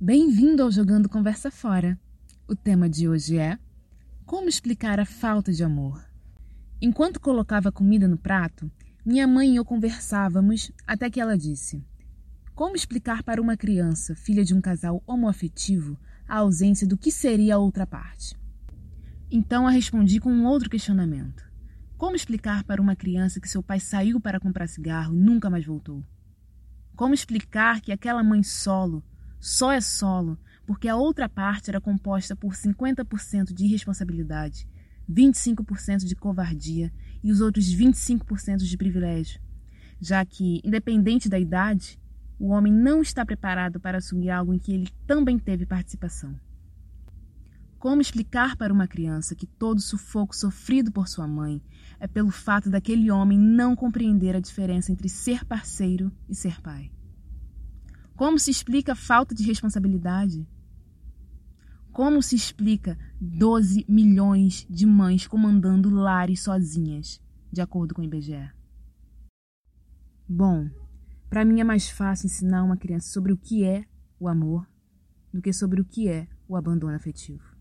Bem-vindo ao Jogando Conversa Fora. O tema de hoje é Como explicar a falta de amor? Enquanto colocava comida no prato, minha mãe e eu conversávamos até que ela disse: Como explicar para uma criança, filha de um casal homoafetivo, a ausência do que seria a outra parte? Então a respondi com um outro questionamento: Como explicar para uma criança que seu pai saiu para comprar cigarro e nunca mais voltou? Como explicar que aquela mãe solo só é solo porque a outra parte era composta por 50% de irresponsabilidade, 25% de covardia e os outros 25% de privilégio, já que, independente da idade, o homem não está preparado para assumir algo em que ele também teve participação. Como explicar para uma criança que todo sufoco sofrido por sua mãe é pelo fato daquele homem não compreender a diferença entre ser parceiro e ser pai? Como se explica a falta de responsabilidade? Como se explica 12 milhões de mães comandando lares sozinhas, de acordo com o IBGE? Bom, para mim é mais fácil ensinar uma criança sobre o que é o amor do que sobre o que é o abandono afetivo.